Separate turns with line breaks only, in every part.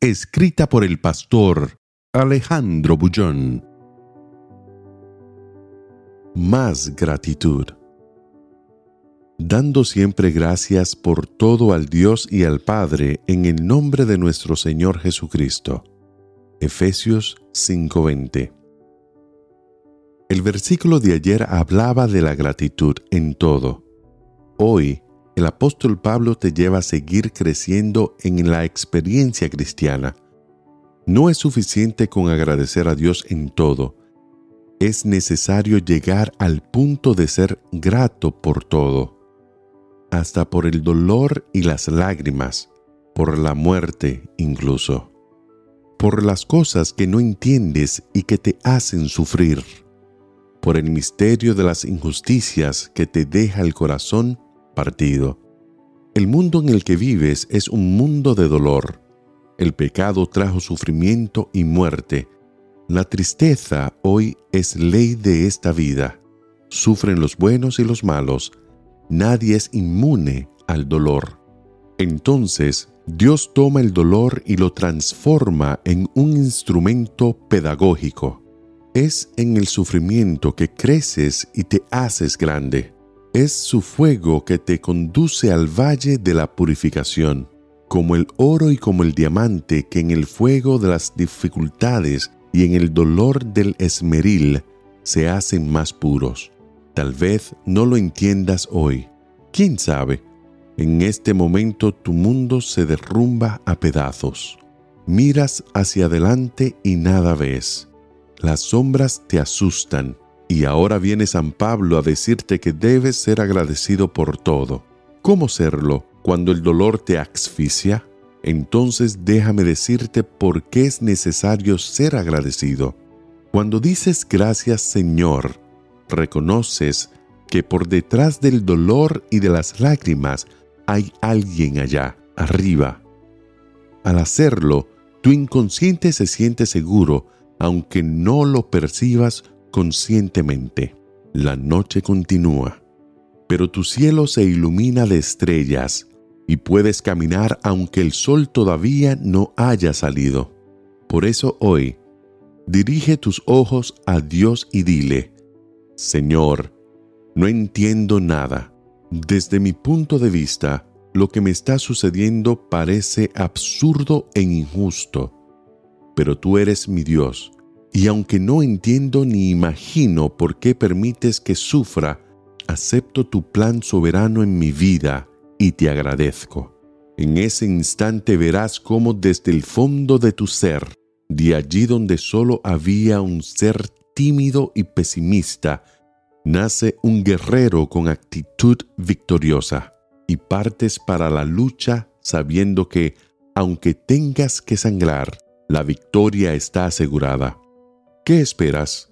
Escrita por el pastor Alejandro Bullón. Más gratitud. Dando siempre gracias por todo al Dios y al Padre en el nombre de nuestro Señor Jesucristo. Efesios 5:20. El versículo de ayer hablaba de la gratitud en todo. Hoy, el apóstol Pablo te lleva a seguir creciendo en la experiencia cristiana. No es suficiente con agradecer a Dios en todo. Es necesario llegar al punto de ser grato por todo, hasta por el dolor y las lágrimas, por la muerte incluso, por las cosas que no entiendes y que te hacen sufrir, por el misterio de las injusticias que te deja el corazón partido. El mundo en el que vives es un mundo de dolor. El pecado trajo sufrimiento y muerte. La tristeza hoy es ley de esta vida. Sufren los buenos y los malos. Nadie es inmune al dolor. Entonces, Dios toma el dolor y lo transforma en un instrumento pedagógico. Es en el sufrimiento que creces y te haces grande es su fuego que te conduce al valle de la purificación, como el oro y como el diamante que en el fuego de las dificultades y en el dolor del esmeril se hacen más puros. Tal vez no lo entiendas hoy. ¿Quién sabe? En este momento tu mundo se derrumba a pedazos. Miras hacia adelante y nada ves. Las sombras te asustan y ahora viene San Pablo a decirte que debes ser agradecido por todo. ¿Cómo serlo cuando el dolor te asfixia? Entonces déjame decirte por qué es necesario ser agradecido. Cuando dices gracias Señor, reconoces que por detrás del dolor y de las lágrimas hay alguien allá, arriba. Al hacerlo, tu inconsciente se siente seguro, aunque no lo percibas conscientemente. La noche continúa, pero tu cielo se ilumina de estrellas y puedes caminar aunque el sol todavía no haya salido. Por eso hoy, dirige tus ojos a Dios y dile, Señor, no entiendo nada. Desde mi punto de vista, lo que me está sucediendo parece absurdo e injusto, pero tú eres mi Dios y aunque no entiendo ni imagino por qué permites que sufra, acepto tu plan soberano en mi vida y te agradezco. En ese instante verás cómo desde el fondo de tu ser, de allí donde solo había un ser tímido y pesimista, nace un guerrero con actitud victoriosa y partes para la lucha sabiendo que, aunque tengas que sangrar, la victoria está asegurada. ¿Qué esperas?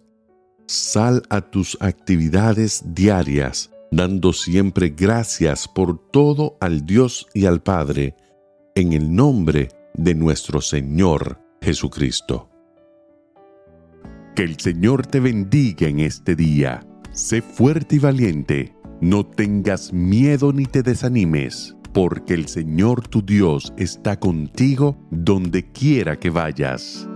Sal a tus actividades diarias, dando siempre gracias por todo al Dios y al Padre, en el nombre de nuestro Señor Jesucristo. Que el Señor te bendiga en este día. Sé fuerte y valiente. No tengas miedo ni te desanimes, porque el Señor tu Dios está contigo donde quiera que vayas.